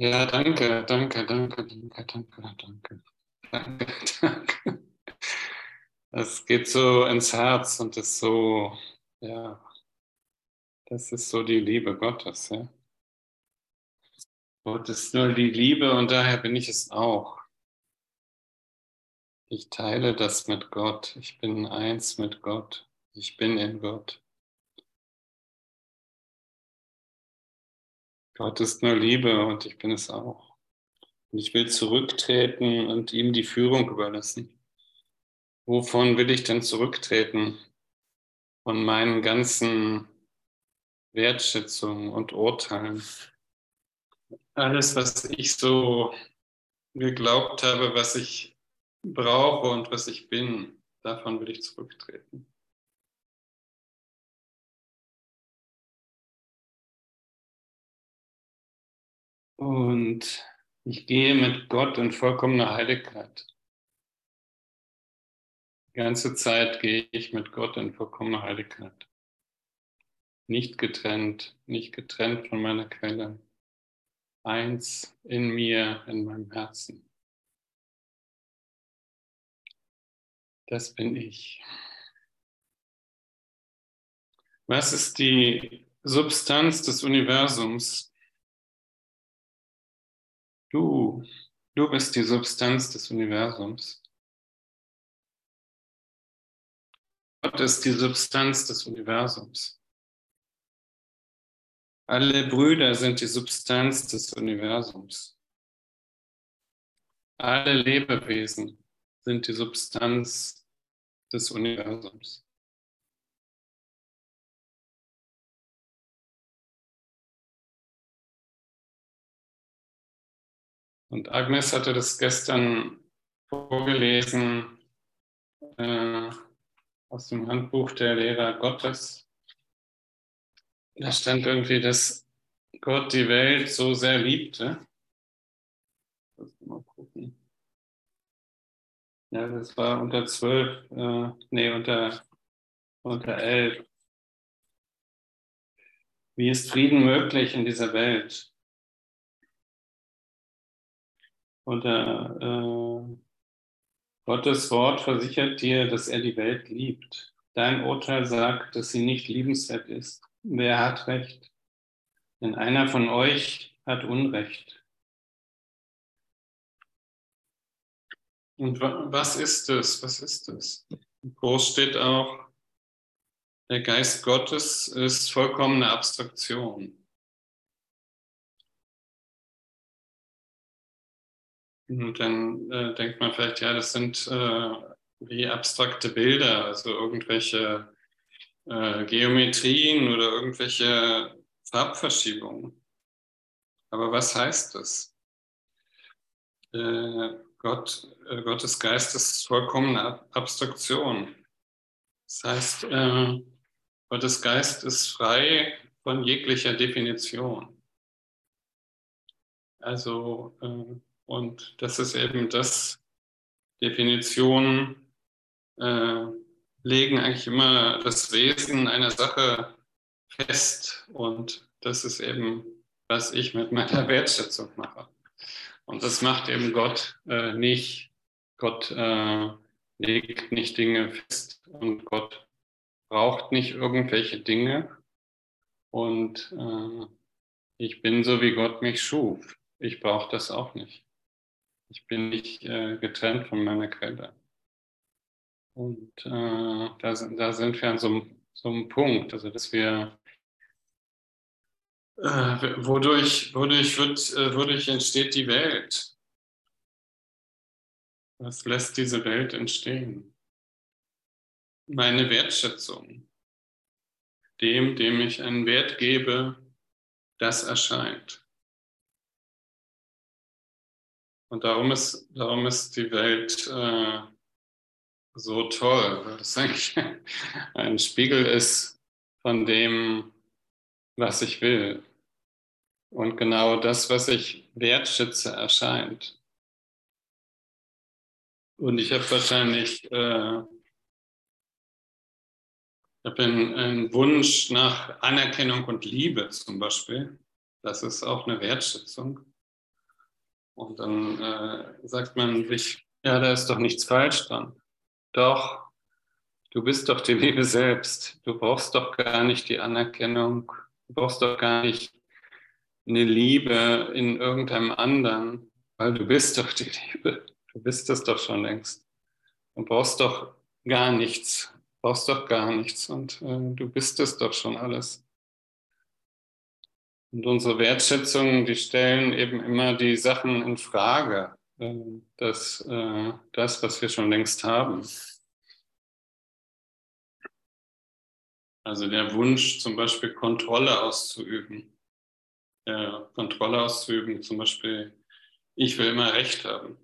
Ja, danke, danke, danke, danke, danke, danke, danke, danke. Es geht so ins Herz und ist so, ja, das ist so die Liebe Gottes, ja. Gott ist nur die Liebe und daher bin ich es auch. Ich teile das mit Gott. Ich bin eins mit Gott. Ich bin in Gott. Gott ist nur Liebe und ich bin es auch. Und ich will zurücktreten und ihm die Führung überlassen. Wovon will ich denn zurücktreten? Von meinen ganzen Wertschätzungen und Urteilen. Alles, was ich so geglaubt habe, was ich brauche und was ich bin, davon will ich zurücktreten. Und ich gehe mit Gott in vollkommener Heiligkeit. Die ganze Zeit gehe ich mit Gott in vollkommener Heiligkeit. Nicht getrennt, nicht getrennt von meiner Quelle. Eins in mir, in meinem Herzen. Das bin ich. Was ist die Substanz des Universums? Du, du bist die Substanz des Universums. Gott ist die Substanz des Universums. Alle Brüder sind die Substanz des Universums. Alle Lebewesen sind die Substanz des Universums. Und Agnes hatte das gestern vorgelesen äh, aus dem Handbuch der Lehrer Gottes. Da stand irgendwie, dass Gott die Welt so sehr liebte. Mal gucken. Ja, das war unter zwölf, äh, nee, unter, unter elf. Wie ist Frieden möglich in dieser Welt? Und äh, Gottes Wort versichert dir, dass er die Welt liebt. Dein Urteil sagt, dass sie nicht liebenswert ist. Wer hat Recht? Denn einer von euch hat Unrecht. Und was ist es? Was ist es? Groß steht auch, der Geist Gottes ist vollkommene Abstraktion. Dann äh, denkt man vielleicht, ja, das sind äh, wie abstrakte Bilder, also irgendwelche äh, Geometrien oder irgendwelche Farbverschiebungen. Aber was heißt das? Äh, Gott, äh, Gottes Geist ist vollkommene Abstraktion. Das heißt, äh, Gottes Geist ist frei von jeglicher Definition. Also und das ist eben das, Definitionen äh, legen eigentlich immer das Wesen einer Sache fest. Und das ist eben, was ich mit meiner Wertschätzung mache. Und das macht eben Gott äh, nicht. Gott äh, legt nicht Dinge fest und Gott braucht nicht irgendwelche Dinge. Und äh, ich bin so, wie Gott mich schuf. Ich brauche das auch nicht. Ich bin nicht äh, getrennt von meiner Quelle. Und äh, da, da, sind wir an so, so einem Punkt, also dass wir, äh, wodurch, wodurch, wird, äh, wodurch entsteht die Welt? Was lässt diese Welt entstehen? Meine Wertschätzung. Dem, dem ich einen Wert gebe, das erscheint. Und darum ist, darum ist die Welt äh, so toll, weil es eigentlich ein Spiegel ist von dem, was ich will. Und genau das, was ich wertschätze, erscheint. Und ich habe wahrscheinlich äh, ich habe einen, einen Wunsch nach Anerkennung und Liebe zum Beispiel. Das ist auch eine Wertschätzung. Und dann äh, sagt man sich, ja, da ist doch nichts falsch dran. Doch, du bist doch die Liebe selbst. Du brauchst doch gar nicht die Anerkennung. Du brauchst doch gar nicht eine Liebe in irgendeinem anderen, weil du bist doch die Liebe. Du bist es doch schon längst. Du brauchst doch gar nichts. Du brauchst doch gar nichts. Und äh, du bist es doch schon alles. Und unsere Wertschätzungen, die stellen eben immer die Sachen in Frage. Äh, das, äh, das, was wir schon längst haben. Also der Wunsch, zum Beispiel Kontrolle auszuüben. Ja, Kontrolle auszuüben, zum Beispiel, ich will immer Recht haben.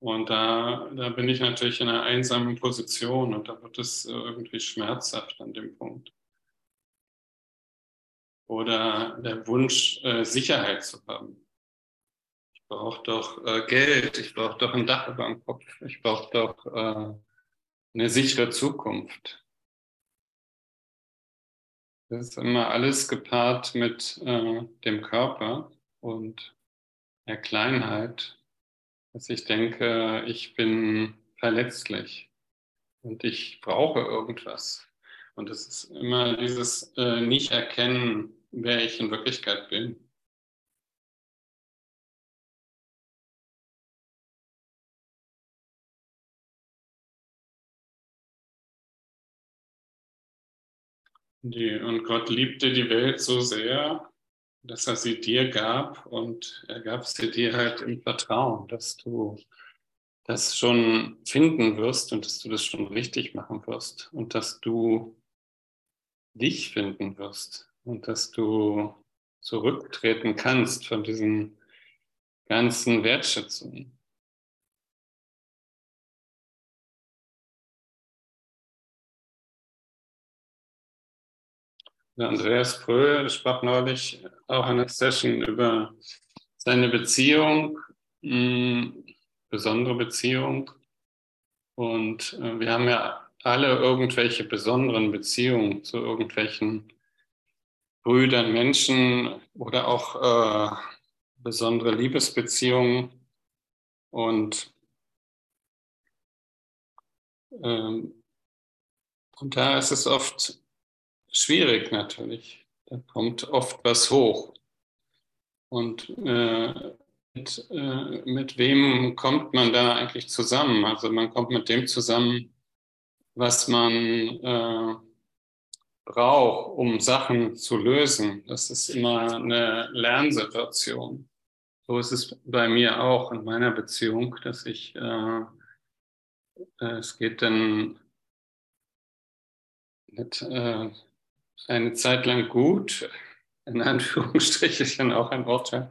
Und da, da bin ich natürlich in einer einsamen Position und da wird es irgendwie schmerzhaft an dem Punkt. Oder der Wunsch, äh, Sicherheit zu haben. Ich brauche doch äh, Geld, ich brauche doch ein Dach über dem Kopf, ich brauche doch äh, eine sichere Zukunft. Das ist immer alles gepaart mit äh, dem Körper und der Kleinheit, dass ich denke, ich bin verletzlich und ich brauche irgendwas. Und es ist immer dieses äh, Nicht-Erkennen, wer ich in Wirklichkeit bin. Die, und Gott liebte die Welt so sehr, dass er sie dir gab und er gab sie dir halt im Vertrauen, dass du das schon finden wirst und dass du das schon richtig machen wirst und dass du dich finden wirst und dass du zurücktreten kannst von diesen ganzen Wertschätzungen. Der Andreas Pröhl sprach neulich auch in einer Session über seine Beziehung, mh, hm, besondere Beziehung. Und äh, wir haben ja alle irgendwelche besonderen Beziehungen zu irgendwelchen Brüdern, Menschen oder auch äh, besondere Liebesbeziehungen. Und, ähm, und da ist es oft schwierig natürlich. Da kommt oft was hoch. Und äh, mit, äh, mit wem kommt man da eigentlich zusammen? Also man kommt mit dem zusammen, was man äh, braucht, um Sachen zu lösen. Das ist immer eine Lernsituation. So ist es bei mir auch in meiner Beziehung, dass ich, äh, äh es geht dann mit, äh, eine Zeit lang gut, in Anführungsstrichen auch ein Wortteil.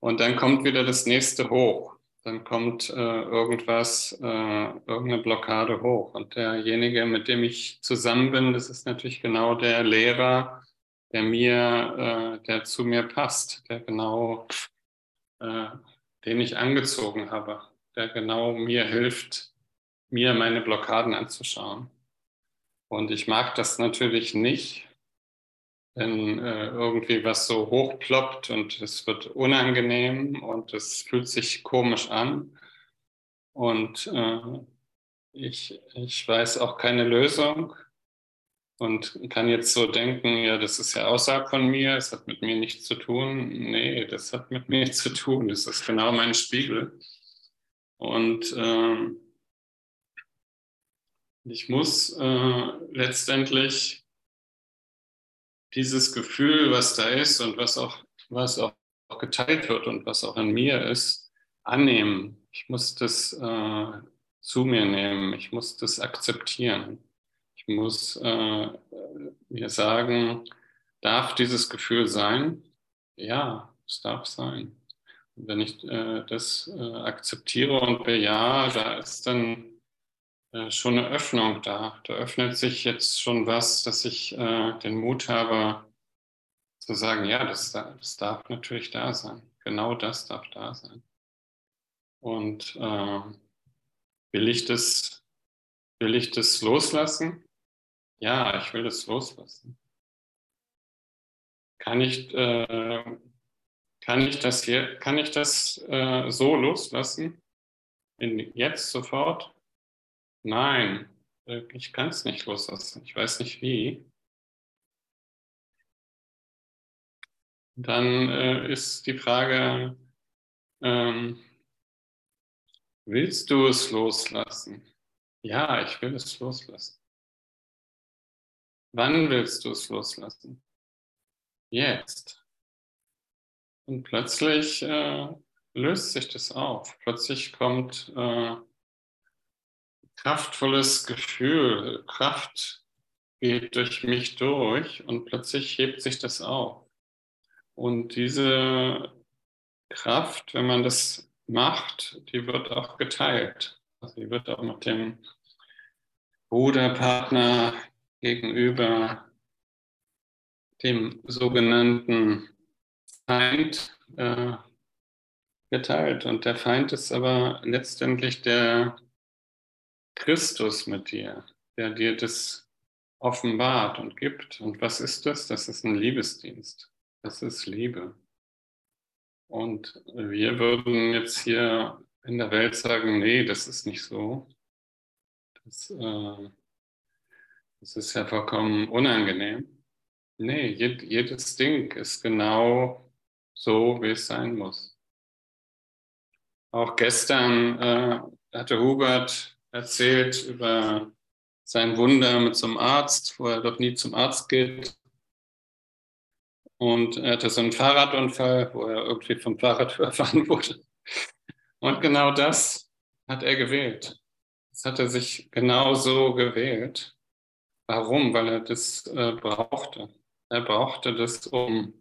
Und dann kommt wieder das nächste hoch. Dann kommt äh, irgendwas, äh, irgendeine Blockade hoch. Und derjenige, mit dem ich zusammen bin, das ist natürlich genau der Lehrer, der mir, äh, der zu mir passt, der genau, äh, den ich angezogen habe, der genau mir hilft, mir meine Blockaden anzuschauen. Und ich mag das natürlich nicht, wenn äh, irgendwie was so hochploppt und es wird unangenehm und es fühlt sich komisch an. Und äh, ich, ich weiß auch keine Lösung und kann jetzt so denken, ja, das ist ja außerhalb von mir, es hat mit mir nichts zu tun. Nee, das hat mit mir nichts zu tun, das ist genau mein Spiegel. Und äh, ich muss äh, letztendlich dieses Gefühl, was da ist und was auch, was auch geteilt wird und was auch an mir ist, annehmen. Ich muss das äh, zu mir nehmen. Ich muss das akzeptieren. Ich muss äh, mir sagen, darf dieses Gefühl sein? Ja, es darf sein. Und wenn ich äh, das äh, akzeptiere und bejahe, da ist dann äh, schon eine Öffnung da. Da öffnet sich jetzt schon was, dass ich äh, den Mut habe zu sagen, ja, das, das, darf natürlich da sein. Genau das darf da sein. Und äh, will, ich das, will ich das loslassen? Ja, ich will das loslassen. Kann ich, äh, Kann ich das hier, kann ich das äh, so loslassen? In, jetzt sofort? Nein, äh, ich kann es nicht loslassen. Ich weiß nicht wie. Dann äh, ist die Frage, ähm, willst du es loslassen? Ja, ich will es loslassen. Wann willst du es loslassen? Jetzt. Und plötzlich äh, löst sich das auf. Plötzlich kommt äh, kraftvolles Gefühl, Kraft geht durch mich durch und plötzlich hebt sich das auf. Und diese Kraft, wenn man das macht, die wird auch geteilt. Also die wird auch mit dem Bruderpartner gegenüber dem sogenannten Feind äh, geteilt. Und der Feind ist aber letztendlich der Christus mit dir, der dir das offenbart und gibt. Und was ist das? Das ist ein Liebesdienst. Das ist Liebe. Und wir würden jetzt hier in der Welt sagen, nee, das ist nicht so. Das, äh, das ist ja vollkommen unangenehm. Nee, jed, jedes Ding ist genau so, wie es sein muss. Auch gestern äh, hatte Hubert erzählt über sein Wunder mit zum Arzt, wo er doch nie zum Arzt geht. Und er hatte so einen Fahrradunfall, wo er irgendwie vom Fahrrad überfahren wurde. Und genau das hat er gewählt. Das hat er sich genau so gewählt. Warum? Weil er das äh, brauchte. Er brauchte das, um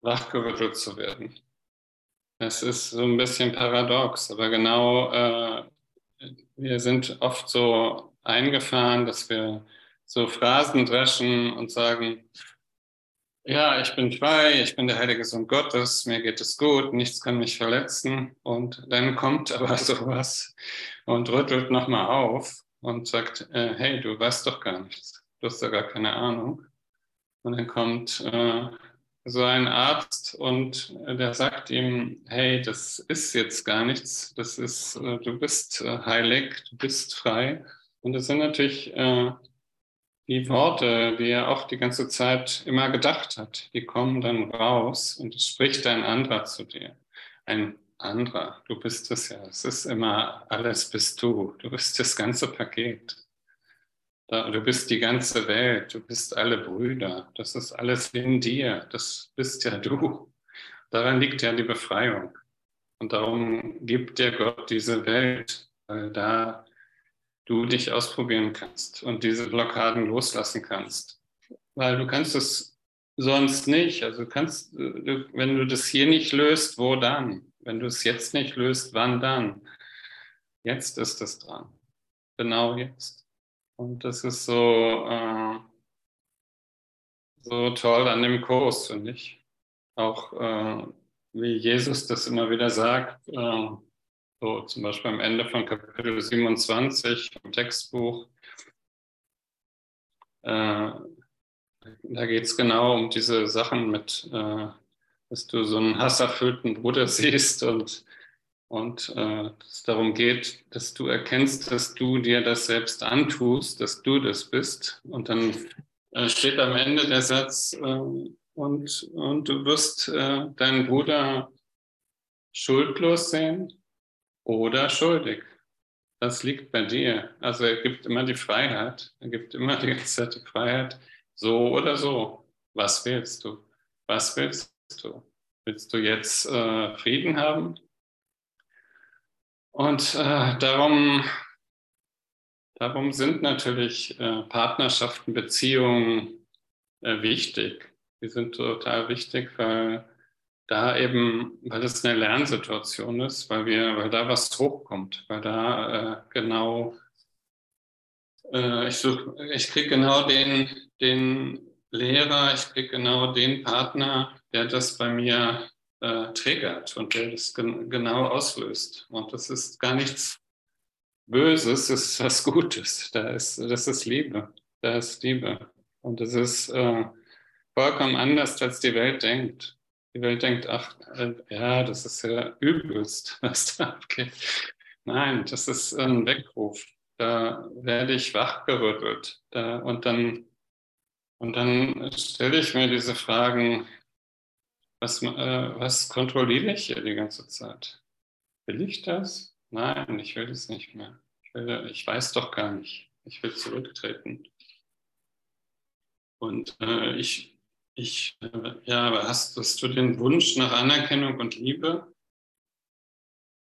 wachgerüttelt zu werden. Es ist so ein bisschen paradox, aber genau, äh, wir sind oft so eingefahren, dass wir so Phrasen dreschen und sagen, ja, ich bin frei, ich bin der heilige Sohn Gottes, mir geht es gut, nichts kann mich verletzen. Und dann kommt aber sowas und rüttelt nochmal auf und sagt, äh, hey, du weißt doch gar nichts, du hast ja gar keine Ahnung. Und dann kommt äh, so ein Arzt und der sagt ihm, hey, das ist jetzt gar nichts, das ist, äh, du bist äh, heilig, du bist frei. Und das sind natürlich äh, die Worte, die er auch die ganze Zeit immer gedacht hat, die kommen dann raus und es spricht ein anderer zu dir. Ein anderer, du bist es ja. Es ist immer, alles bist du. Du bist das ganze Paket. Du bist die ganze Welt, du bist alle Brüder, das ist alles in dir, das bist ja du. Daran liegt ja die Befreiung. Und darum gibt dir Gott diese Welt, weil da du dich ausprobieren kannst und diese Blockaden loslassen kannst. Weil du kannst es sonst nicht. Also kannst, wenn du das hier nicht löst, wo dann? Wenn du es jetzt nicht löst, wann dann? Jetzt ist es dran. Genau jetzt. Und das ist so, äh, so toll an dem Kurs, finde ich. Auch äh, wie Jesus das immer wieder sagt, äh, so zum Beispiel am Ende von Kapitel 27 im Textbuch. Äh, da geht es genau um diese Sachen mit, äh, dass du so einen hasserfüllten Bruder siehst und, und äh, es darum geht, dass du erkennst, dass du dir das selbst antust, dass du das bist. Und dann äh, steht am Ende der Satz, äh, und, und du wirst äh, deinen Bruder schuldlos sehen oder schuldig. Das liegt bei dir. Also er gibt immer die Freiheit. Er gibt immer die ganze Freiheit, so oder so. Was willst du? Was willst du? Willst du jetzt äh, Frieden haben? Und äh, darum, darum sind natürlich äh, Partnerschaften, Beziehungen äh, wichtig. Die sind total wichtig, weil da eben, weil es eine Lernsituation ist, weil wir, weil da was hochkommt, weil da äh, genau äh, ich such, ich kriege genau den, den Lehrer, ich kriege genau den Partner, der das bei mir äh, triggert und der das gen genau auslöst. Und das ist gar nichts Böses, das ist was Gutes. Da ist, das ist Liebe. Da ist Liebe. Und das ist äh, vollkommen anders, als die Welt denkt. Die Welt denkt, ach, äh, ja, das ist ja übelst, was da abgeht. Nein, das ist ein Weckruf. Da werde ich wachgerüttelt. Da, und dann, und dann stelle ich mir diese Fragen, was, äh, was kontrolliere ich hier die ganze Zeit? Will ich das? Nein, ich will das nicht mehr. Ich, will, ich weiß doch gar nicht. Ich will zurücktreten. Und äh, ich, ich, äh, ja, aber hast, hast du den Wunsch nach Anerkennung und Liebe?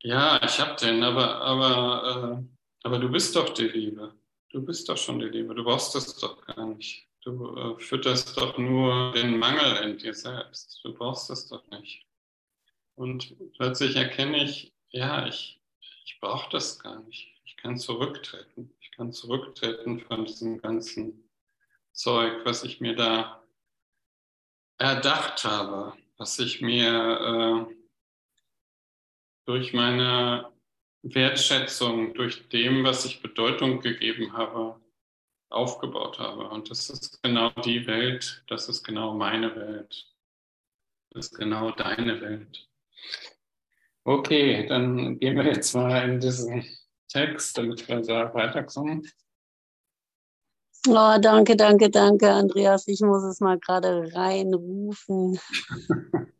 Ja, ich habe den, aber, aber, äh, aber du bist doch die Liebe. Du bist doch schon die Liebe. Du brauchst das doch gar nicht. Du äh, fütterst doch nur den Mangel in dir selbst. Du brauchst das doch nicht. Und plötzlich erkenne ich, ja, ich, ich brauche das gar nicht. Ich kann zurücktreten. Ich kann zurücktreten von diesem ganzen Zeug, was ich mir da erdacht habe, was ich mir äh, durch meine Wertschätzung, durch dem, was ich Bedeutung gegeben habe, aufgebaut habe. Und das ist genau die Welt, das ist genau meine Welt. Das ist genau deine Welt. Okay, dann gehen wir jetzt mal in diesen Text, damit wir da weiterkommen. Oh, danke, danke, danke, Andreas. Ich muss es mal gerade reinrufen.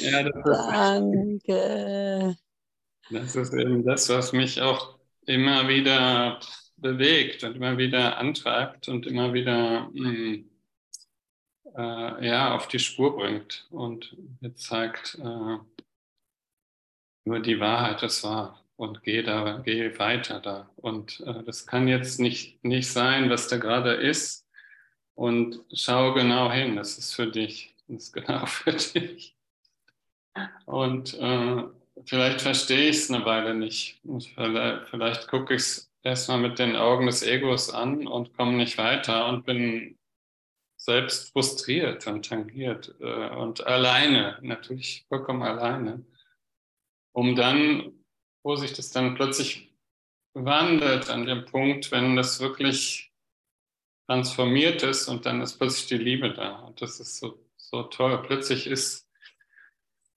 ja, das ist, danke. Das ist eben das, was mich auch immer wieder bewegt und immer wieder antreibt und immer wieder hm, äh, ja, auf die Spur bringt und mir zeigt, äh, nur die Wahrheit ist wahr und geh da, geh weiter da. Und äh, das kann jetzt nicht, nicht sein, was da gerade ist. Und schau genau hin, das ist für dich. Das ist genau für dich. Und äh, vielleicht verstehe ich es eine Weile nicht. Vielleicht, vielleicht gucke ich es erstmal mit den Augen des Egos an und komme nicht weiter und bin selbst frustriert und tangiert äh, und alleine, natürlich vollkommen alleine, um dann, wo sich das dann plötzlich wandelt an dem Punkt, wenn das wirklich transformiert ist und dann ist plötzlich die Liebe da. Und das ist so, so toll. Plötzlich ist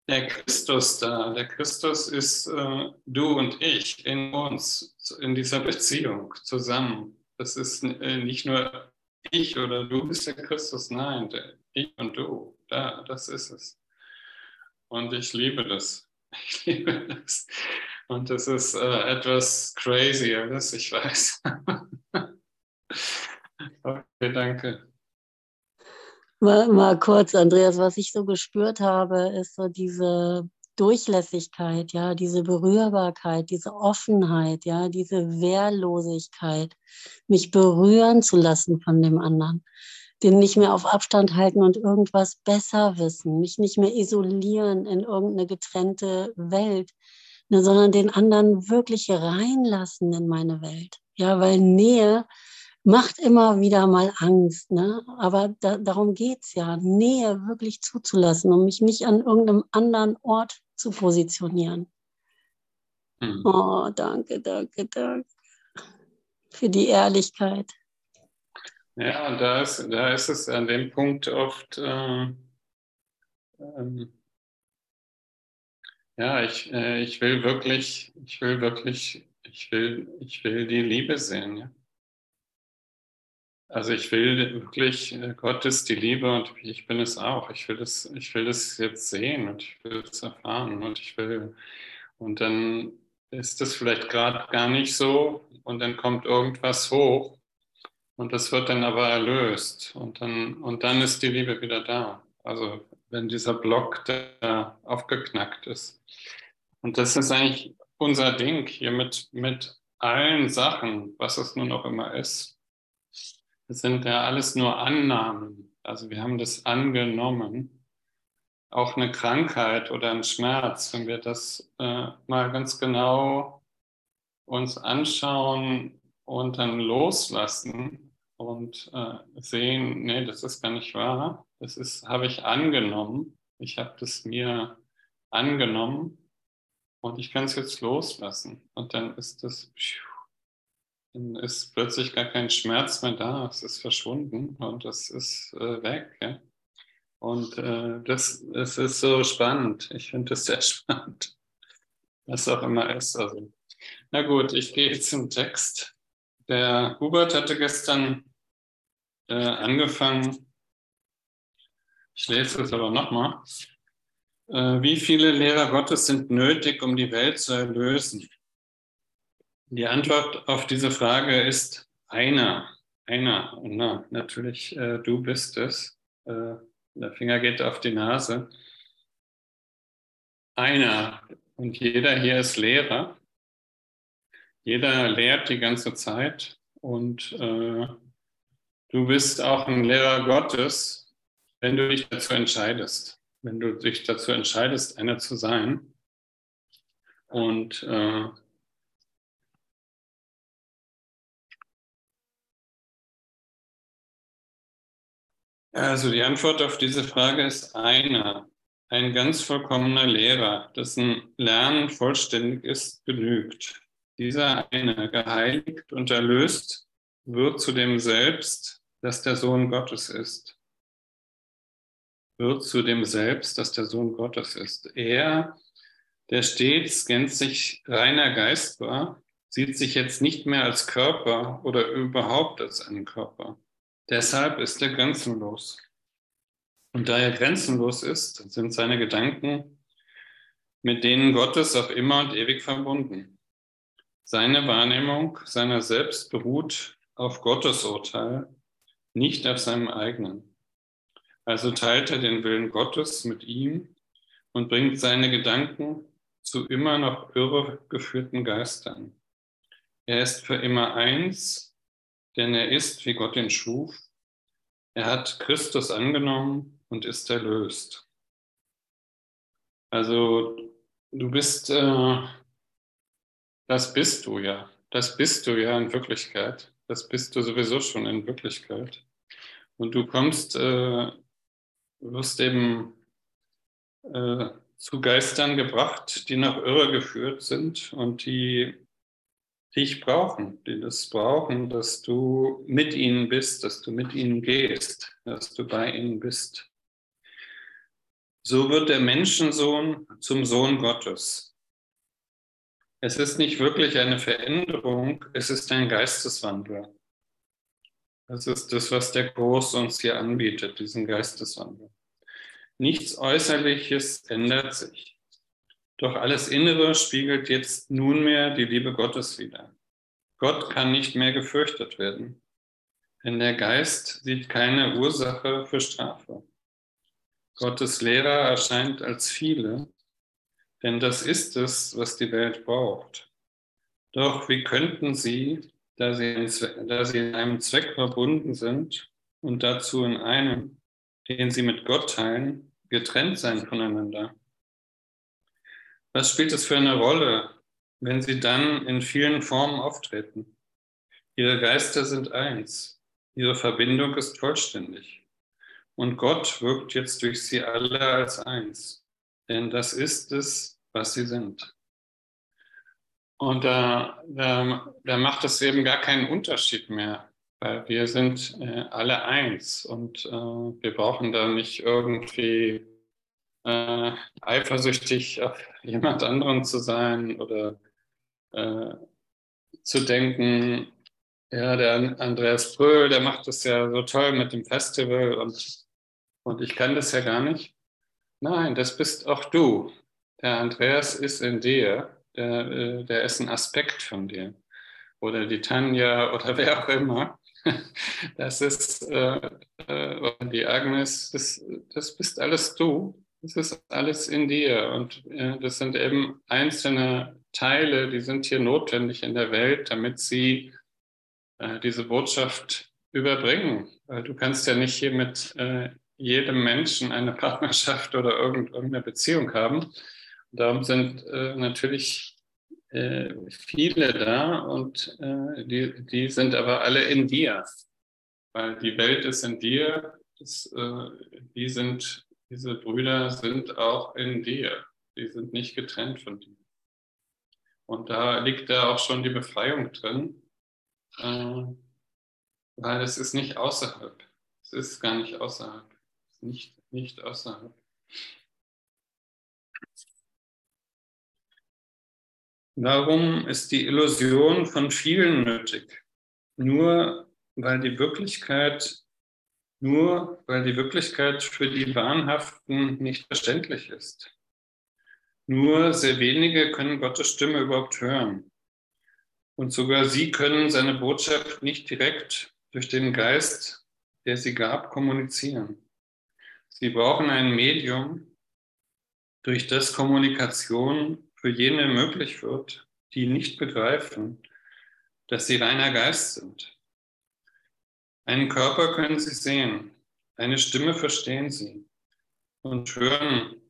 der Christus da. Der Christus ist äh, du und ich in uns, in dieser Beziehung zusammen. Das ist äh, nicht nur ich oder du bist der Christus, nein, ich und du, da, das ist es. Und ich liebe das. Ich liebe das. Und das ist äh, etwas crazy, alles, ich weiß. okay, danke. Mal, mal kurz, Andreas, was ich so gespürt habe, ist so diese Durchlässigkeit, ja, diese Berührbarkeit, diese Offenheit, ja, diese Wehrlosigkeit, mich berühren zu lassen von dem anderen, den nicht mehr auf Abstand halten und irgendwas besser wissen, mich nicht mehr isolieren in irgendeine getrennte Welt, ne, sondern den anderen wirklich reinlassen in meine Welt. Ja, weil Nähe macht immer wieder mal Angst. Ne? Aber da, darum es ja, Nähe wirklich zuzulassen, um mich nicht an irgendeinem anderen Ort zu positionieren. Mhm. Oh, danke, danke, danke für die Ehrlichkeit. Ja, da ist, da ist es an dem Punkt oft, äh, ähm, ja, ich, äh, ich will wirklich, ich will wirklich, ich will, ich will die Liebe sehen, ja. Also ich will wirklich, äh, Gott ist die Liebe und ich bin es auch. Ich will das, ich will das jetzt sehen und ich will es erfahren und ich will. Und dann ist das vielleicht gerade gar nicht so und dann kommt irgendwas hoch und das wird dann aber erlöst und dann, und dann ist die Liebe wieder da. Also wenn dieser Block da aufgeknackt ist. Und das ist eigentlich unser Ding hier mit, mit allen Sachen, was es nun auch immer ist das sind ja alles nur Annahmen. Also wir haben das angenommen. Auch eine Krankheit oder ein Schmerz, wenn wir das äh, mal ganz genau uns anschauen und dann loslassen und äh, sehen, nee, das ist gar nicht wahr. Das ist, habe ich angenommen. Ich habe das mir angenommen und ich kann es jetzt loslassen. Und dann ist das, pfiuh, dann ist plötzlich gar kein Schmerz mehr da, es ist verschwunden und es ist äh, weg. Ja? Und äh, das, das ist so spannend. Ich finde das sehr spannend. Was auch immer ist. Also. Na gut, ich gehe jetzt zum Text. Der Hubert hatte gestern äh, angefangen, ich lese es aber nochmal. Äh, wie viele Lehrer Gottes sind nötig, um die Welt zu erlösen? Die Antwort auf diese Frage ist einer. Einer. Und na, natürlich, äh, du bist es. Äh, der Finger geht auf die Nase. Einer. Und jeder hier ist Lehrer. Jeder lehrt die ganze Zeit. Und äh, du bist auch ein Lehrer Gottes, wenn du dich dazu entscheidest. Wenn du dich dazu entscheidest, einer zu sein. Und äh, Also die Antwort auf diese Frage ist einer. Ein ganz vollkommener Lehrer, dessen Lernen vollständig ist, genügt. Dieser eine, geheiligt und erlöst, wird zu dem Selbst, das der Sohn Gottes ist. Wird zu dem Selbst, das der Sohn Gottes ist. Er, der stets gänzlich reiner Geist war, sieht sich jetzt nicht mehr als Körper oder überhaupt als einen Körper. Deshalb ist er grenzenlos. Und da er grenzenlos ist, sind seine Gedanken mit denen Gottes auf immer und ewig verbunden. Seine Wahrnehmung seiner selbst beruht auf Gottes Urteil, nicht auf seinem eigenen. Also teilt er den Willen Gottes mit ihm und bringt seine Gedanken zu immer noch irregeführten Geistern. Er ist für immer eins denn er ist, wie Gott ihn schuf. Er hat Christus angenommen und ist erlöst. Also du bist, äh, das bist du ja. Das bist du ja in Wirklichkeit. Das bist du sowieso schon in Wirklichkeit. Und du kommst, äh, wirst eben äh, zu Geistern gebracht, die nach Irre geführt sind und die dich brauchen, die das brauchen, dass du mit ihnen bist, dass du mit ihnen gehst, dass du bei ihnen bist. So wird der Menschensohn zum Sohn Gottes. Es ist nicht wirklich eine Veränderung, es ist ein Geisteswandel. Das ist das, was der Kurs uns hier anbietet, diesen Geisteswandel. Nichts Äußerliches ändert sich. Doch alles Innere spiegelt jetzt nunmehr die Liebe Gottes wider. Gott kann nicht mehr gefürchtet werden, denn der Geist sieht keine Ursache für Strafe. Gottes Lehrer erscheint als viele, denn das ist es, was die Welt braucht. Doch wie könnten sie, da sie, in, da sie in einem Zweck verbunden sind und dazu in einem, den sie mit Gott teilen, getrennt sein voneinander? Was spielt es für eine Rolle, wenn sie dann in vielen Formen auftreten? Ihre Geister sind eins. Ihre Verbindung ist vollständig. Und Gott wirkt jetzt durch sie alle als eins. Denn das ist es, was sie sind. Und da, da, da macht es eben gar keinen Unterschied mehr, weil wir sind äh, alle eins und äh, wir brauchen da nicht irgendwie äh, eifersüchtig auf jemand anderen zu sein oder äh, zu denken, ja, der Andreas Bröhl, der macht das ja so toll mit dem Festival und, und ich kann das ja gar nicht. Nein, das bist auch du. Der Andreas ist in dir, der, äh, der ist ein Aspekt von dir. Oder die Tanja oder wer auch immer. Das ist, äh, äh, die Agnes, das, das bist alles du. Das ist alles in dir und äh, das sind eben einzelne Teile, die sind hier notwendig in der Welt, damit sie äh, diese Botschaft überbringen. Weil du kannst ja nicht hier mit äh, jedem Menschen eine Partnerschaft oder irgendeine Beziehung haben. Und darum sind äh, natürlich äh, viele da und äh, die, die sind aber alle in dir. Weil die Welt ist in dir, das, die sind diese Brüder sind auch in dir. Die sind nicht getrennt von dir. Und da liegt da auch schon die Befreiung drin, äh, weil es ist nicht außerhalb. Es ist gar nicht außerhalb. Es ist nicht, nicht außerhalb. Warum ist die Illusion von vielen nötig? Nur weil die Wirklichkeit, nur weil die Wirklichkeit für die Wahnhaften nicht verständlich ist. Nur sehr wenige können Gottes Stimme überhaupt hören. Und sogar sie können seine Botschaft nicht direkt durch den Geist, der sie gab, kommunizieren. Sie brauchen ein Medium, durch das Kommunikation für jene möglich wird, die nicht begreifen, dass sie reiner Geist sind. Einen Körper können sie sehen, eine Stimme verstehen sie und hören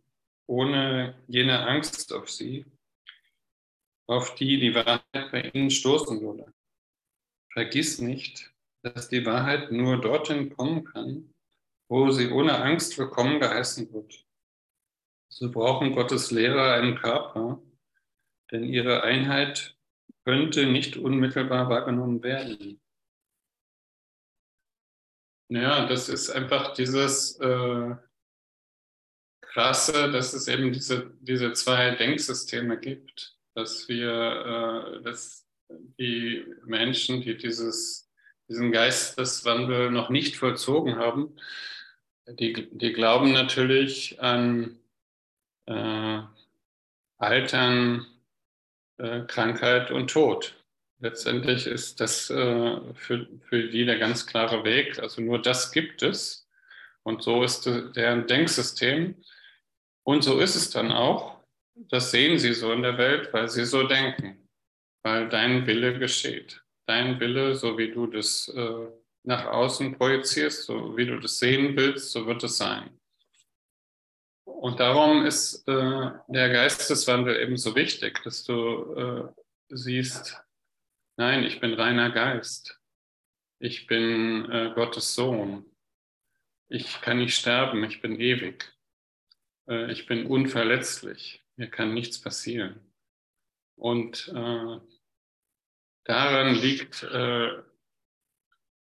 ohne jene Angst auf sie, auf die die Wahrheit bei ihnen stoßen würde. Vergiss nicht, dass die Wahrheit nur dorthin kommen kann, wo sie ohne Angst willkommen geheißen wird. So brauchen Gottes Lehrer einen Körper, denn ihre Einheit könnte nicht unmittelbar wahrgenommen werden. Ja, das ist einfach dieses äh, Krasse, dass es eben diese, diese zwei Denksysteme gibt, dass wir, äh, dass die Menschen, die dieses, diesen Geisteswandel noch nicht vollzogen haben, die, die glauben natürlich an äh, Altern, äh, Krankheit und Tod. Letztendlich ist das äh, für, für die der ganz klare Weg. Also nur das gibt es. Und so ist deren Denksystem. Und so ist es dann auch. Das sehen sie so in der Welt, weil sie so denken. Weil dein Wille geschieht. Dein Wille, so wie du das äh, nach außen projizierst, so wie du das sehen willst, so wird es sein. Und darum ist äh, der Geisteswandel eben so wichtig, dass du äh, siehst, nein, ich bin reiner Geist. Ich bin äh, Gottes Sohn. Ich kann nicht sterben, ich bin ewig. Äh, ich bin unverletzlich. Mir kann nichts passieren. Und äh, darin liegt äh,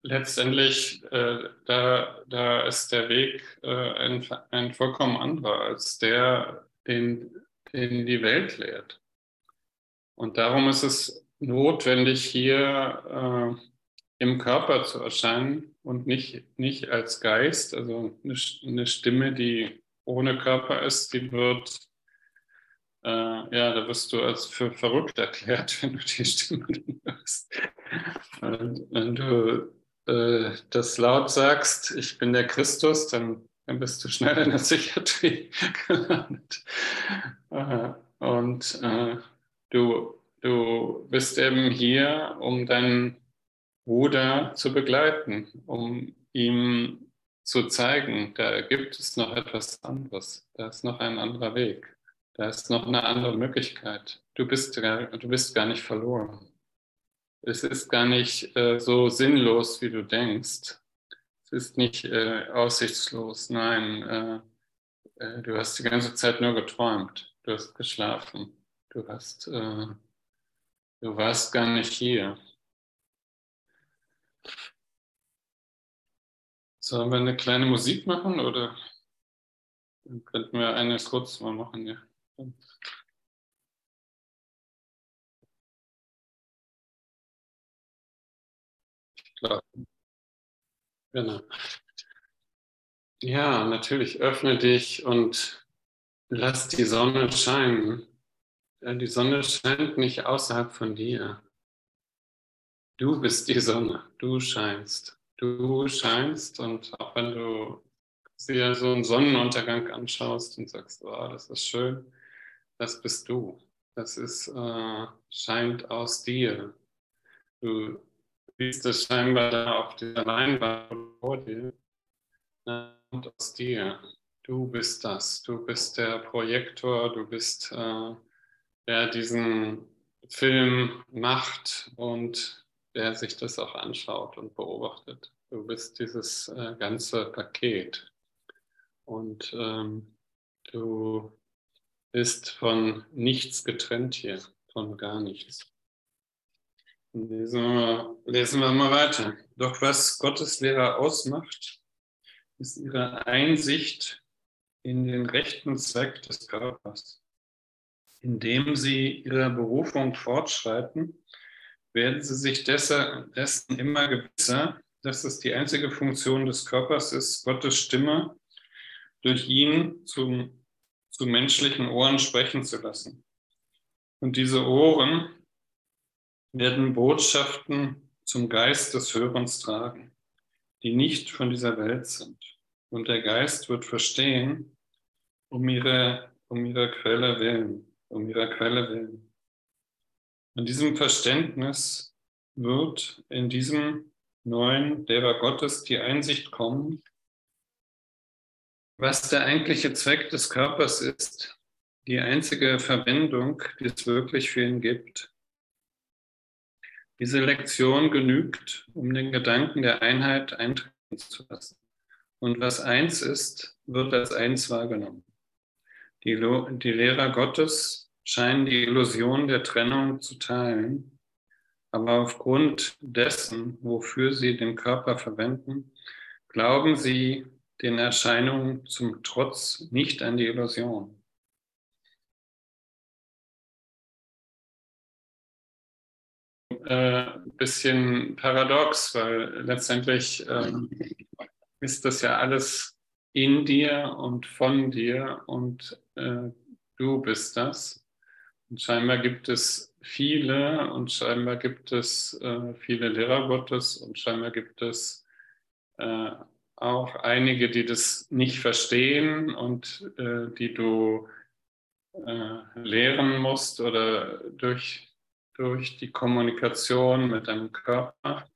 letztendlich, äh, da, da ist der Weg äh, ein, ein vollkommen anderer als der, den, den die Welt lehrt. Und darum ist es notwendig, hier äh, im Körper zu erscheinen und nicht, nicht als Geist, also eine, eine Stimme, die ohne Körper ist, die wird, äh, ja, da wirst du als für verrückt erklärt, wenn du die Stimme hörst. Wenn du äh, das laut sagst, ich bin der Christus, dann, dann bist du schnell in der Psychiatrie gelandet. Äh, und äh, du, du bist eben hier, um deinen Bruder zu begleiten, um ihm zu zeigen, da gibt es noch etwas anderes, da ist noch ein anderer Weg, da ist noch eine andere Möglichkeit. Du bist, du bist gar nicht verloren es ist gar nicht äh, so sinnlos, wie du denkst. Es ist nicht äh, aussichtslos. Nein, äh, äh du hast die ganze Zeit nur geträumt. Du hast geschlafen. Du hast, äh, du warst gar nicht hier. Sollen wir eine kleine Musik machen oder dann könnten wir eine kurz mal machen? Ja. Klar. Genau. Ja, natürlich öffne dich und lass die Sonne scheinen. Die Sonne scheint nicht außerhalb von dir. Du bist die Sonne, du scheinst. Du scheinst und auch wenn du dir so einen Sonnenuntergang anschaust und sagst, oh, das ist schön, das bist du. Das ist, äh, scheint aus dir. Du siehst es scheinbar da auf dieser Leinwand vor dir und aus dir. Du bist das. Du bist der Projektor. Du bist äh, der diesen Film macht und der sich das auch anschaut und beobachtet. Du bist dieses äh, ganze Paket. Und ähm, du bist von nichts getrennt hier, von gar nichts. Lesen wir, lesen wir mal weiter. Doch was Gottes Lehrer ausmacht, ist ihre Einsicht in den rechten Zweck des Körpers. Indem sie ihrer Berufung fortschreiten, werden sie sich dessen immer gewisser, dass es die einzige Funktion des Körpers ist, Gottes Stimme durch ihn zu, zu menschlichen Ohren sprechen zu lassen. Und diese Ohren werden Botschaften zum Geist des Hörens tragen, die nicht von dieser Welt sind. Und der Geist wird verstehen, um ihre, um ihre Quelle willen, um ihrer Quelle willen. An diesem Verständnis wird in diesem neuen Lehrer Gottes die Einsicht kommen, was der eigentliche Zweck des Körpers ist, die einzige Verwendung, die es wirklich für ihn gibt. Diese Lektion genügt, um den Gedanken der Einheit eintreten zu lassen. Und was eins ist, wird als eins wahrgenommen. Die, die Lehrer Gottes scheinen die Illusion der Trennung zu teilen, aber aufgrund dessen, wofür sie den Körper verwenden, glauben sie den Erscheinungen zum Trotz nicht an die Illusion. Äh, bisschen paradox, weil letztendlich äh, ist das ja alles in dir und von dir und äh, du bist das. Und scheinbar gibt es viele und scheinbar gibt es äh, viele Lehrer Gottes und scheinbar gibt es äh, auch einige, die das nicht verstehen und äh, die du äh, lehren musst oder durch, durch die Kommunikation mit deinem Körper.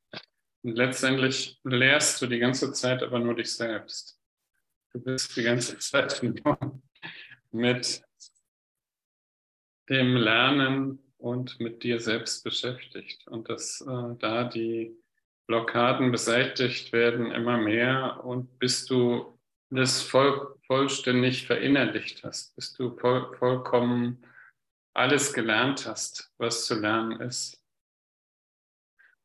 Und letztendlich lehrst du die ganze Zeit aber nur dich selbst. Du bist die ganze Zeit nur mit dem Lernen und mit dir selbst beschäftigt. Und dass äh, da die Blockaden beseitigt werden immer mehr und bis du das voll, vollständig verinnerlicht hast, bis du voll, vollkommen alles gelernt hast, was zu lernen ist.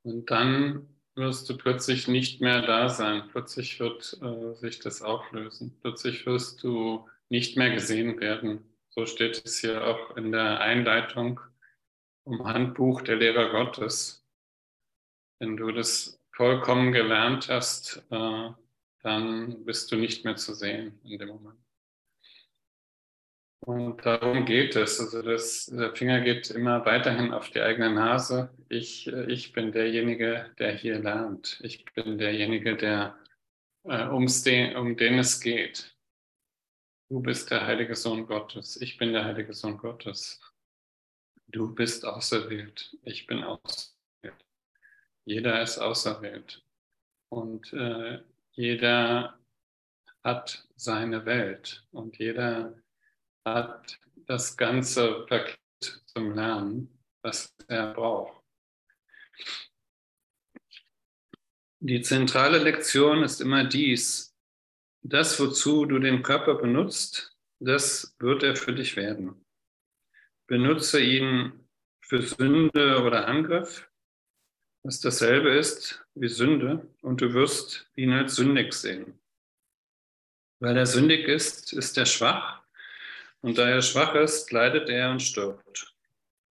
Und dann wirst du plötzlich nicht mehr da sein. Plötzlich wird äh, sich das auflösen. Plötzlich wirst du nicht mehr gesehen werden. So steht es hier auch in der Einleitung im Handbuch der Lehrer Gottes. Wenn du das vollkommen gelernt hast, äh, dann bist du nicht mehr zu sehen in dem Moment. Und darum geht es. Also das, der Finger geht immer weiterhin auf die eigene Nase. Ich, ich bin derjenige, der hier lernt. Ich bin derjenige, der, äh, um den es geht. Du bist der heilige Sohn Gottes. Ich bin der heilige Sohn Gottes. Du bist auserwählt. Ich bin auserwählt. Jeder ist auserwählt. Und äh, jeder hat seine Welt. Und jeder hat das ganze Paket zum Lernen, was er braucht. Die zentrale Lektion ist immer dies. Das, wozu du den Körper benutzt, das wird er für dich werden. Benutze ihn für Sünde oder Angriff, was dasselbe ist wie Sünde, und du wirst ihn als sündig sehen. Weil er sündig ist, ist er schwach und da er schwach ist, leidet er und stirbt.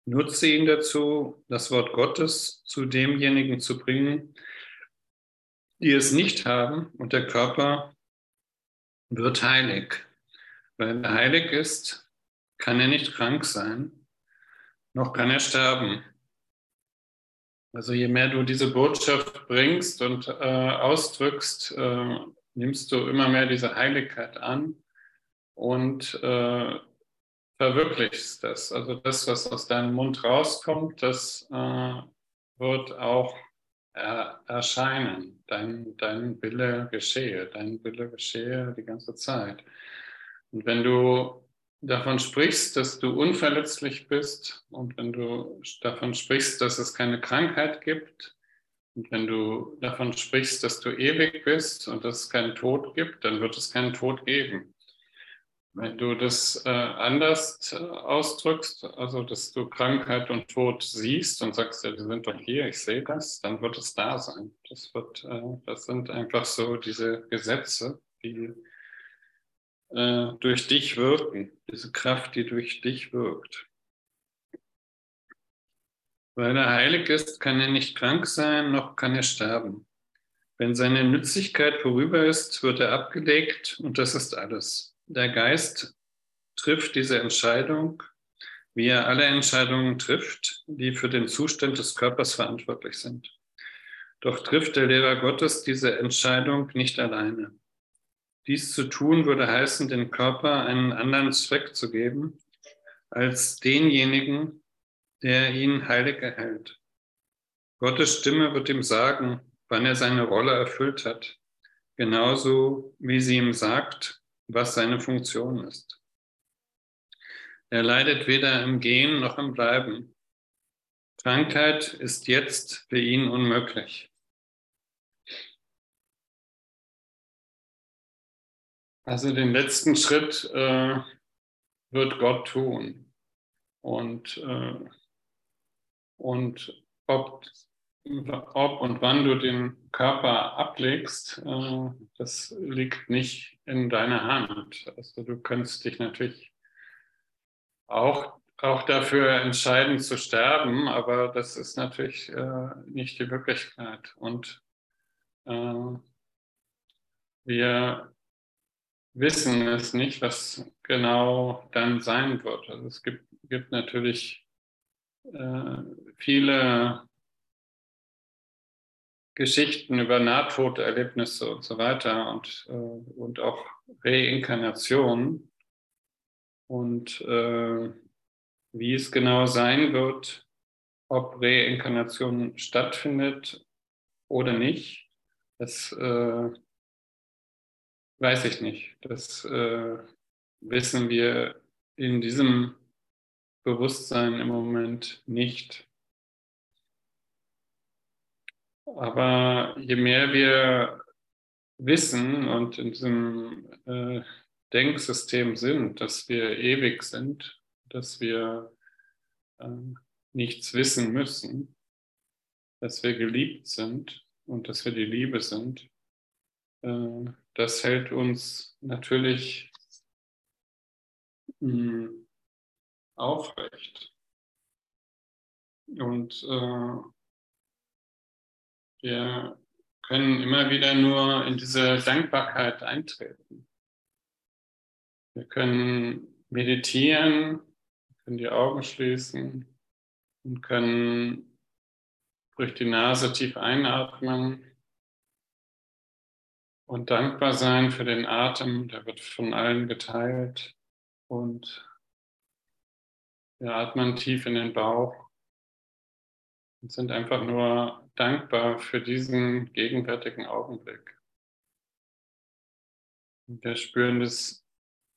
Nutze ihn dazu, das Wort Gottes zu demjenigen zu bringen, die es nicht haben, und der Körper wird heilig. Weil er heilig ist, kann er nicht krank sein, noch kann er sterben. Also je mehr du diese Botschaft bringst und äh, ausdrückst, äh, nimmst du immer mehr diese Heiligkeit an und äh, verwirklichst das. Also das, was aus deinem Mund rauskommt, das äh, wird auch er, erscheinen. Dein, dein Wille geschehe, dein Wille geschehe die ganze Zeit. Und wenn du davon sprichst, dass du unverletzlich bist und wenn du davon sprichst, dass es keine Krankheit gibt und wenn du davon sprichst, dass du ewig bist und dass es keinen Tod gibt, dann wird es keinen Tod geben. Wenn du das äh, anders äh, ausdrückst, also dass du Krankheit und Tod siehst und sagst, ja, die sind doch hier, ich sehe das, dann wird es da sein. Das, wird, äh, das sind einfach so diese Gesetze, die äh, durch dich wirken, diese Kraft, die durch dich wirkt. Weil er heilig ist, kann er nicht krank sein, noch kann er sterben. Wenn seine Nützlichkeit vorüber ist, wird er abgelegt und das ist alles. Der Geist trifft diese Entscheidung, wie er alle Entscheidungen trifft, die für den Zustand des Körpers verantwortlich sind. Doch trifft der Lehrer Gottes diese Entscheidung nicht alleine. Dies zu tun würde heißen, den Körper einen anderen Zweck zu geben als denjenigen, der ihn heilig erhält. Gottes Stimme wird ihm sagen, wann er seine Rolle erfüllt hat, genauso wie sie ihm sagt, was seine Funktion ist. Er leidet weder im Gehen noch im Bleiben. Krankheit ist jetzt für ihn unmöglich. Also den letzten Schritt äh, wird Gott tun. Und, äh, und ob, ob und wann du den Körper ablegst, äh, das liegt nicht in deiner Hand. Also du könntest dich natürlich auch, auch dafür entscheiden zu sterben, aber das ist natürlich äh, nicht die Wirklichkeit. Und äh, wir wissen es nicht, was genau dann sein wird. Also es gibt, gibt natürlich viele Geschichten über Nahtoderlebnisse und so weiter und, äh, und auch Reinkarnation. Und äh, wie es genau sein wird, ob Reinkarnation stattfindet oder nicht, das äh, weiß ich nicht. Das äh, wissen wir in diesem Bewusstsein im Moment nicht. Aber je mehr wir wissen und in diesem äh, Denksystem sind, dass wir ewig sind, dass wir äh, nichts wissen müssen, dass wir geliebt sind und dass wir die Liebe sind, äh, das hält uns natürlich mh, hm, aufrecht. Und äh, wir können immer wieder nur in diese Dankbarkeit eintreten. Wir können meditieren, können die Augen schließen und können durch die Nase tief einatmen und dankbar sein für den Atem, der wird von allen geteilt und wir atmen tief in den Bauch und sind einfach nur dankbar für diesen gegenwärtigen Augenblick. Wir spüren das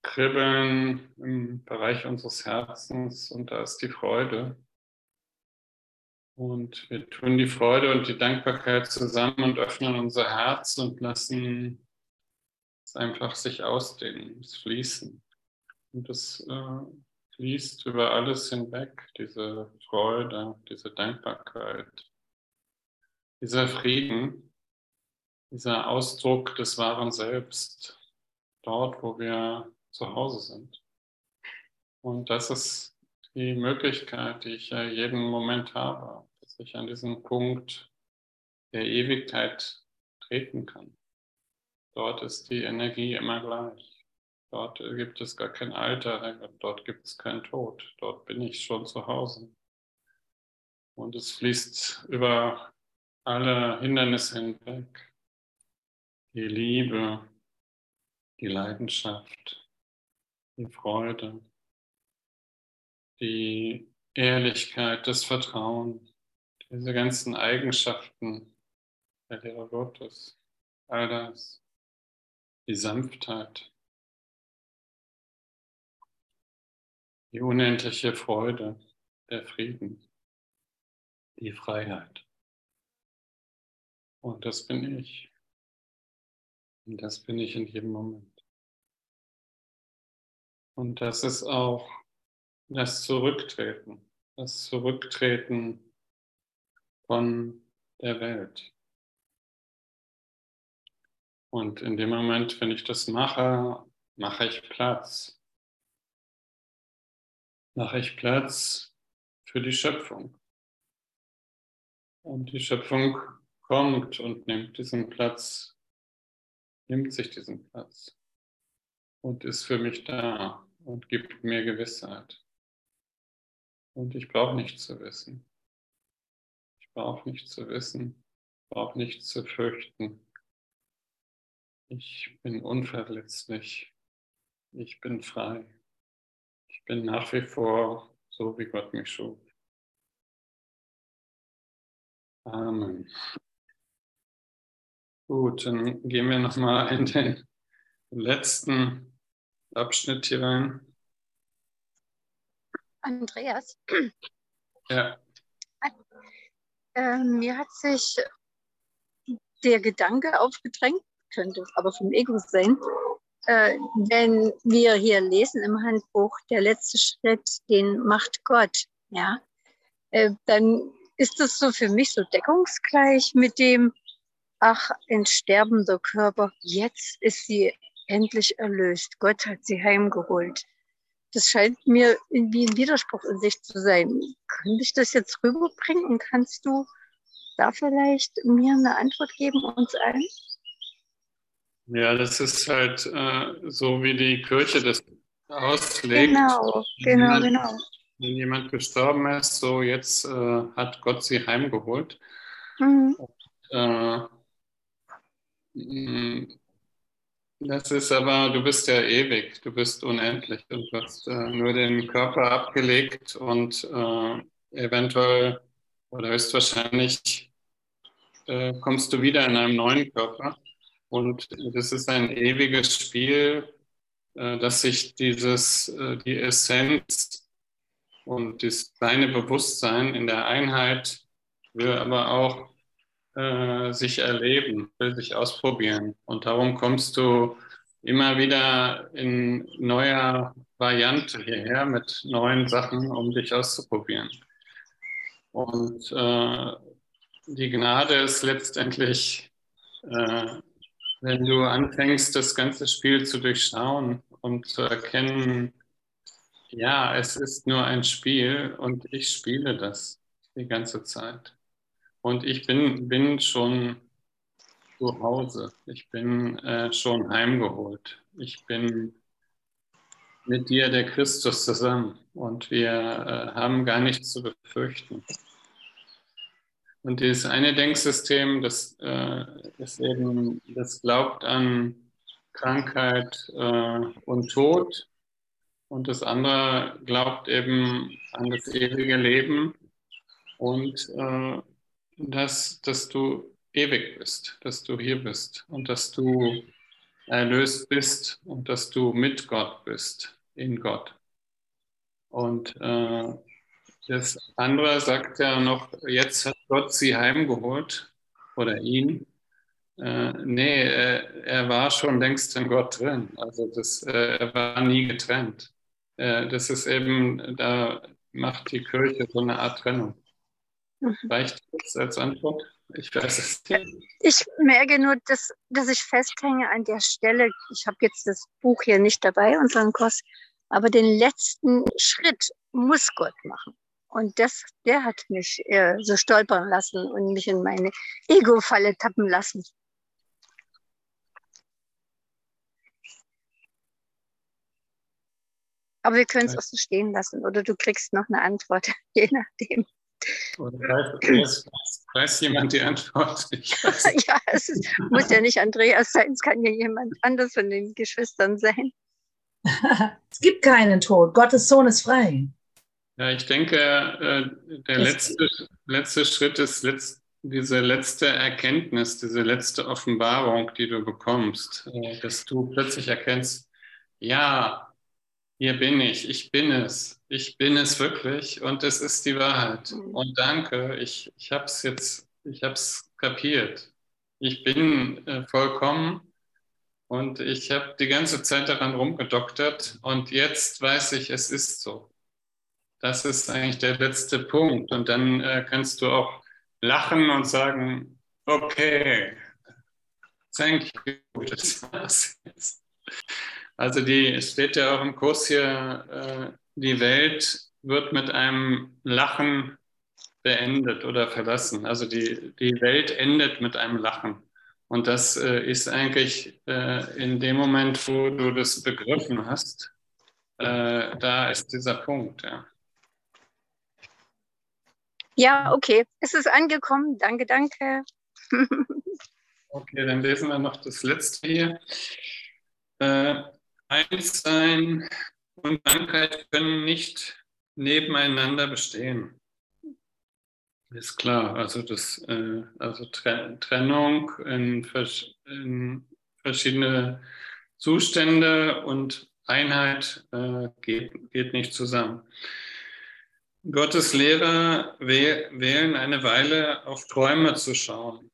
Kribbeln im Bereich unseres Herzens und da ist die Freude. Und wir tun die Freude und die Dankbarkeit zusammen und öffnen unser Herz und lassen es einfach sich ausdehnen, es fließen. Und es äh, fließt über alles hinweg, diese Freude, diese Dankbarkeit, dieser Frieden, dieser Ausdruck des wahren Selbst, dort, wo wir zu Hause sind. Und das ist die Möglichkeit, die ich ja jeden Moment habe, dass ich an diesen Punkt der Ewigkeit treten kann. Dort ist die Energie immer gleich. Dort gibt es gar kein Alter, dort gibt es keinen Tod. Dort bin ich schon zu Hause. Und es fließt über alle Hindernisse hinweg. Die Liebe, die Leidenschaft, die Freude, die Ehrlichkeit, das Vertrauen, diese ganzen Eigenschaften der Lehre Gottes, all das, die Sanftheit, die unendliche Freude, der Frieden, die Freiheit. Und das bin ich. Und das bin ich in jedem Moment. Und das ist auch das Zurücktreten, das Zurücktreten von der Welt. Und in dem Moment, wenn ich das mache, mache ich Platz. Mache ich Platz für die Schöpfung. Und die Schöpfung kommt und nimmt diesen Platz, nimmt sich diesen Platz und ist für mich da und gibt mir Gewissheit. Und ich brauche nichts zu wissen. Ich brauche nichts zu wissen, brauche nichts zu fürchten. Ich bin unverletzlich. Ich bin frei. Ich bin nach wie vor so, wie Gott mich schuf. Amen. Gut, dann gehen wir nochmal in den letzten Abschnitt hier rein. Andreas. Ja. Äh, mir hat sich der Gedanke aufgedrängt, könnte aber vom Ego sein, äh, wenn wir hier lesen im Handbuch, der letzte Schritt, den macht Gott, ja, äh, dann ist das so für mich so deckungsgleich mit dem, ach, ein sterbender Körper, jetzt ist sie endlich erlöst. Gott hat sie heimgeholt. Das scheint mir irgendwie ein Widerspruch in sich zu sein. Könnte ich das jetzt rüberbringen kannst du da vielleicht mir eine Antwort geben, uns allen? Ja, das ist halt äh, so, wie die Kirche das auslegt. Genau, genau, jemand, genau. Wenn jemand gestorben ist, so jetzt äh, hat Gott sie heimgeholt. Mhm. Und, äh, das ist aber, du bist ja ewig, du bist unendlich und du hast äh, nur den Körper abgelegt und äh, eventuell oder höchstwahrscheinlich äh, kommst du wieder in einem neuen Körper. Und das ist ein ewiges Spiel, äh, dass sich dieses, äh, die Essenz und das kleine Bewusstsein in der Einheit will aber auch äh, sich erleben, will sich ausprobieren. Und darum kommst du immer wieder in neuer Variante hierher mit neuen Sachen, um dich auszuprobieren. Und äh, die Gnade ist letztendlich, äh, wenn du anfängst, das ganze Spiel zu durchschauen und zu erkennen, ja, es ist nur ein Spiel und ich spiele das die ganze Zeit. Und ich bin, bin schon zu Hause. Ich bin äh, schon heimgeholt. Ich bin mit dir, der Christus, zusammen. Und wir äh, haben gar nichts zu befürchten. Und dieses eine Denksystem, das äh, ist eben, das glaubt an Krankheit äh, und Tod. Und das andere glaubt eben an das ewige Leben und äh, dass, dass du ewig bist, dass du hier bist und dass du erlöst bist und dass du mit Gott bist, in Gott. Und äh, das andere sagt ja noch, jetzt hat Gott sie heimgeholt oder ihn. Äh, nee, äh, er war schon längst in Gott drin. Also das, äh, er war nie getrennt. Äh, das ist eben, da macht die Kirche so eine Art Trennung. Mhm. Reicht das als Antwort? Ich weiß es nicht. Ich merke nur, dass, dass ich festhänge an der Stelle. Ich habe jetzt das Buch hier nicht dabei, unseren Kurs, aber den letzten Schritt muss Gott machen. Und das, der hat mich äh, so stolpern lassen und mich in meine Ego-Falle tappen lassen. Aber wir können es auch so stehen lassen oder du kriegst noch eine Antwort, je nachdem. Oder weiß, weiß, jemand die Antwort? ja, es ist, muss ja nicht Andreas sein, es kann ja jemand anders von den Geschwistern sein. es gibt keinen Tod. Gottes Sohn ist frei. Ja, ich denke, äh, der letzte, letzte Schritt ist letzt, diese letzte Erkenntnis, diese letzte Offenbarung, die du bekommst, äh, dass du plötzlich erkennst, ja, hier bin ich, ich bin es, ich bin es wirklich und es ist die Wahrheit. Mhm. Und danke, ich, ich habe es jetzt, ich habe es kapiert. Ich bin äh, vollkommen und ich habe die ganze Zeit daran rumgedoktert und jetzt weiß ich, es ist so. Das ist eigentlich der letzte Punkt. Und dann äh, kannst du auch lachen und sagen, okay, thank you, das war's jetzt. Also die, steht ja auch im Kurs hier, äh, die Welt wird mit einem Lachen beendet oder verlassen. Also die, die Welt endet mit einem Lachen. Und das äh, ist eigentlich äh, in dem Moment, wo du das begriffen hast, äh, da ist dieser Punkt. Ja. Ja, okay. Es ist angekommen. Danke, danke. okay, dann lesen wir noch das letzte hier. Äh, Einssein und Krankheit können nicht nebeneinander bestehen. Ist klar, also das, äh, also Trennung in, in, verschiedene Zustände und Einheit äh, geht, geht nicht zusammen. Gottes Lehrer wählen eine Weile auf Träume zu schauen.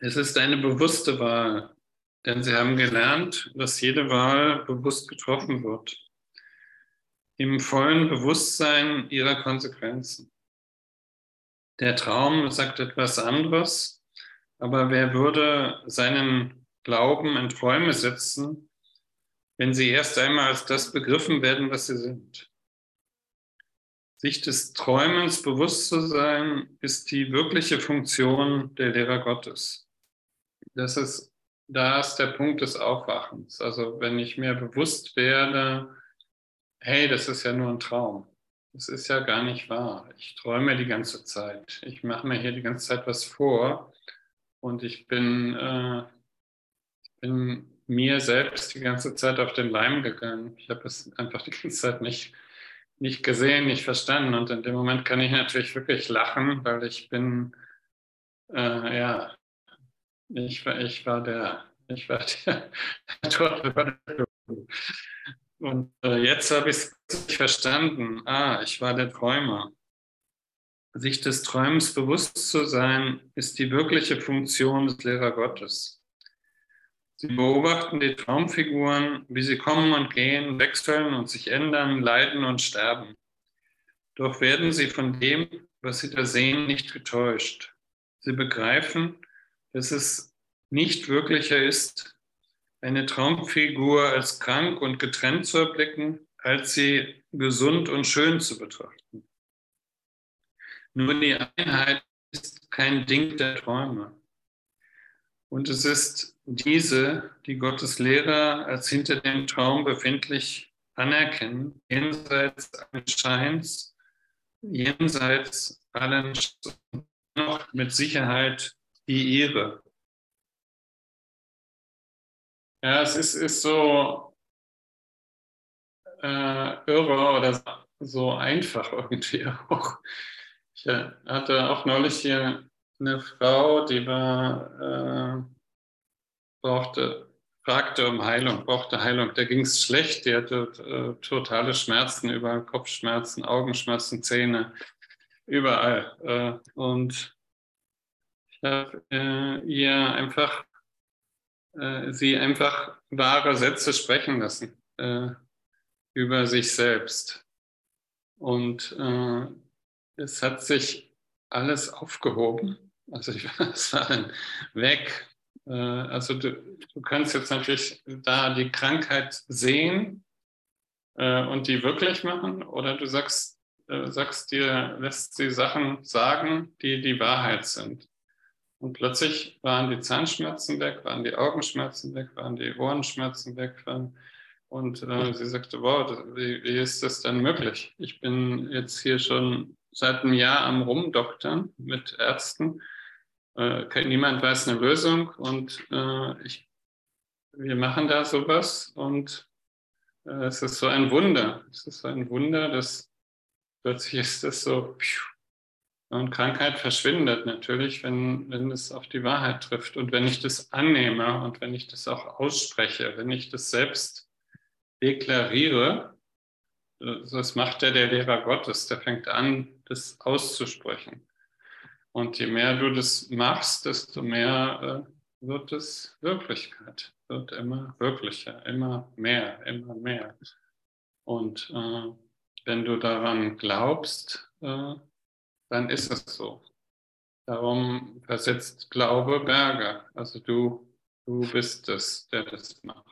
Es ist eine bewusste Wahl, denn sie haben gelernt, dass jede Wahl bewusst getroffen wird, im vollen Bewusstsein ihrer Konsequenzen. Der Traum sagt etwas anderes, aber wer würde seinen Glauben in Träume setzen, wenn sie erst einmal als das begriffen werden, was sie sind? Sich des Träumens bewusst zu sein, ist die wirkliche Funktion der Lehrer Gottes. Das ist, da ist der Punkt des Aufwachens. Also wenn ich mir bewusst werde, hey, das ist ja nur ein Traum. Das ist ja gar nicht wahr. Ich träume die ganze Zeit. Ich mache mir hier die ganze Zeit was vor und ich bin, äh, bin mir selbst die ganze Zeit auf den Leim gegangen. Ich habe es einfach die ganze Zeit nicht, nicht gesehen, nicht verstanden. Und in dem Moment kann ich natürlich wirklich lachen, weil ich bin, äh, ja, ich ich war der, ich war der und äh, jetzt habe ich es verstanden. Ah, ich war der Träumer. Sich des Träumens bewusst zu sein, ist die wirkliche Funktion des Lehrer Gottes. Sie beobachten die Traumfiguren, wie sie kommen und gehen, wechseln und sich ändern, leiden und sterben. Doch werden sie von dem, was sie da sehen, nicht getäuscht. Sie begreifen, dass es nicht wirklicher ist, eine Traumfigur als krank und getrennt zu erblicken, als sie gesund und schön zu betrachten. Nur die Einheit ist kein Ding der Träume. Und es ist diese, die Gottes Lehrer als hinter dem Traum befindlich anerkennen, jenseits allen Scheins, jenseits allen noch mit Sicherheit die ihre. Ja, es ist, ist so äh, irre oder so einfach irgendwie auch. Ich äh, hatte auch neulich hier eine Frau, die war, äh, brauchte, fragte um Heilung, brauchte Heilung. Da ging es schlecht, die hatte äh, totale Schmerzen, überall Kopfschmerzen, Augenschmerzen, Zähne, überall. Äh, und ich habe äh, ihr einfach äh, sie einfach wahre Sätze sprechen lassen äh, über sich selbst. Und es hat sich alles aufgehoben. Also ich, war dann weg. Äh, also du, du kannst jetzt natürlich da die Krankheit sehen äh, und die wirklich machen oder du sagst, äh, sagst dir, lässt sie Sachen sagen, die die Wahrheit sind. Und plötzlich waren die Zahnschmerzen weg, waren die Augenschmerzen weg, waren die Ohrenschmerzen weg. Und äh, sie sagte, wow, wie, wie ist das denn möglich? Ich bin jetzt hier schon seit einem Jahr am Rumdoktern mit Ärzten. Äh, niemand weiß eine Lösung und äh, ich, wir machen da sowas und äh, es ist so ein Wunder. Es ist so ein Wunder, dass plötzlich ist das so, und Krankheit verschwindet natürlich, wenn, wenn es auf die Wahrheit trifft. Und wenn ich das annehme und wenn ich das auch ausspreche, wenn ich das selbst deklariere, das macht ja der Lehrer Gottes, der fängt an, das auszusprechen. Und je mehr du das machst, desto mehr äh, wird es Wirklichkeit, wird immer wirklicher, immer mehr, immer mehr. Und äh, wenn du daran glaubst, äh, dann ist es so. Darum versetzt Glaube Berge. Also du, du bist es, der das macht.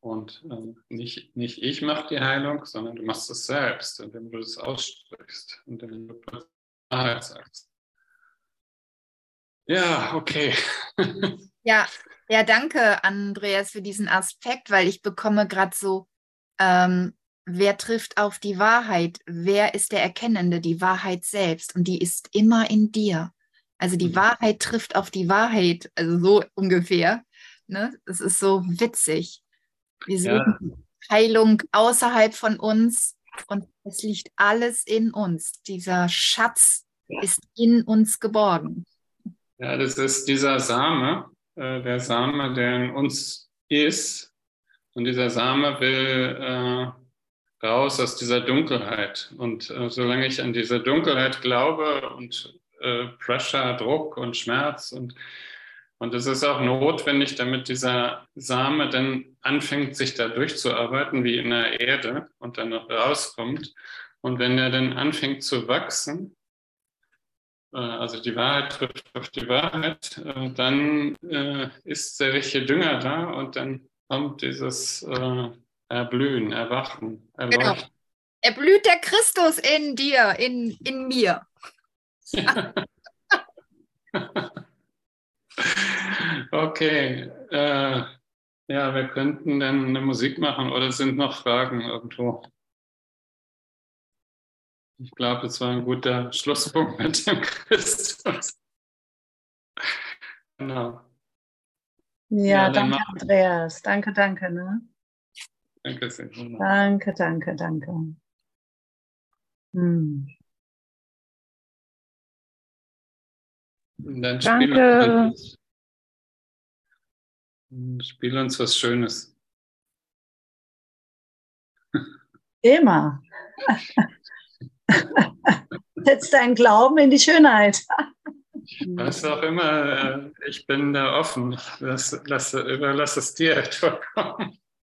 Und äh, nicht, nicht ich mache die Heilung, sondern du machst es selbst, indem du es aussprichst, indem du Wahrheit sagst. Ja, okay. ja, ja, danke, Andreas, für diesen Aspekt, weil ich bekomme gerade so, ähm, wer trifft auf die Wahrheit? Wer ist der Erkennende? Die Wahrheit selbst. Und die ist immer in dir. Also die mhm. Wahrheit trifft auf die Wahrheit, also so ungefähr. Ne? Das ist so witzig. Wir sehen ja. Heilung außerhalb von uns und es liegt alles in uns. Dieser Schatz ist in uns geborgen. Ja, das ist dieser Same, äh, der Same, der in uns ist. Und dieser Same will äh, raus aus dieser Dunkelheit. Und äh, solange ich an diese Dunkelheit glaube und äh, Pressure, Druck und Schmerz und und es ist auch notwendig, damit dieser Same dann anfängt, sich da durchzuarbeiten, wie in der Erde und dann noch rauskommt. Und wenn er dann anfängt zu wachsen, äh, also die Wahrheit trifft auf die Wahrheit, äh, dann äh, ist der richtige Dünger da und dann kommt dieses Erblühen, Erwachen, Erleuchten. Genau. Erblüht der Christus in dir, in, in mir. Ja. Okay. Äh, ja, wir könnten dann eine Musik machen oder sind noch Fragen irgendwo? Ich glaube, es war ein guter Schlusspunkt mit dem Christus. genau. Ja, ja danke, Andreas. Danke, danke. Ne? Danke sehr. Danke, danke, danke. Hm. Dann Danke. Spiel, spiel uns was Schönes. Immer. Setz deinen Glauben in die Schönheit. Was auch immer, äh, ich bin da offen. Lass, lass, überlass es dir vollkommen.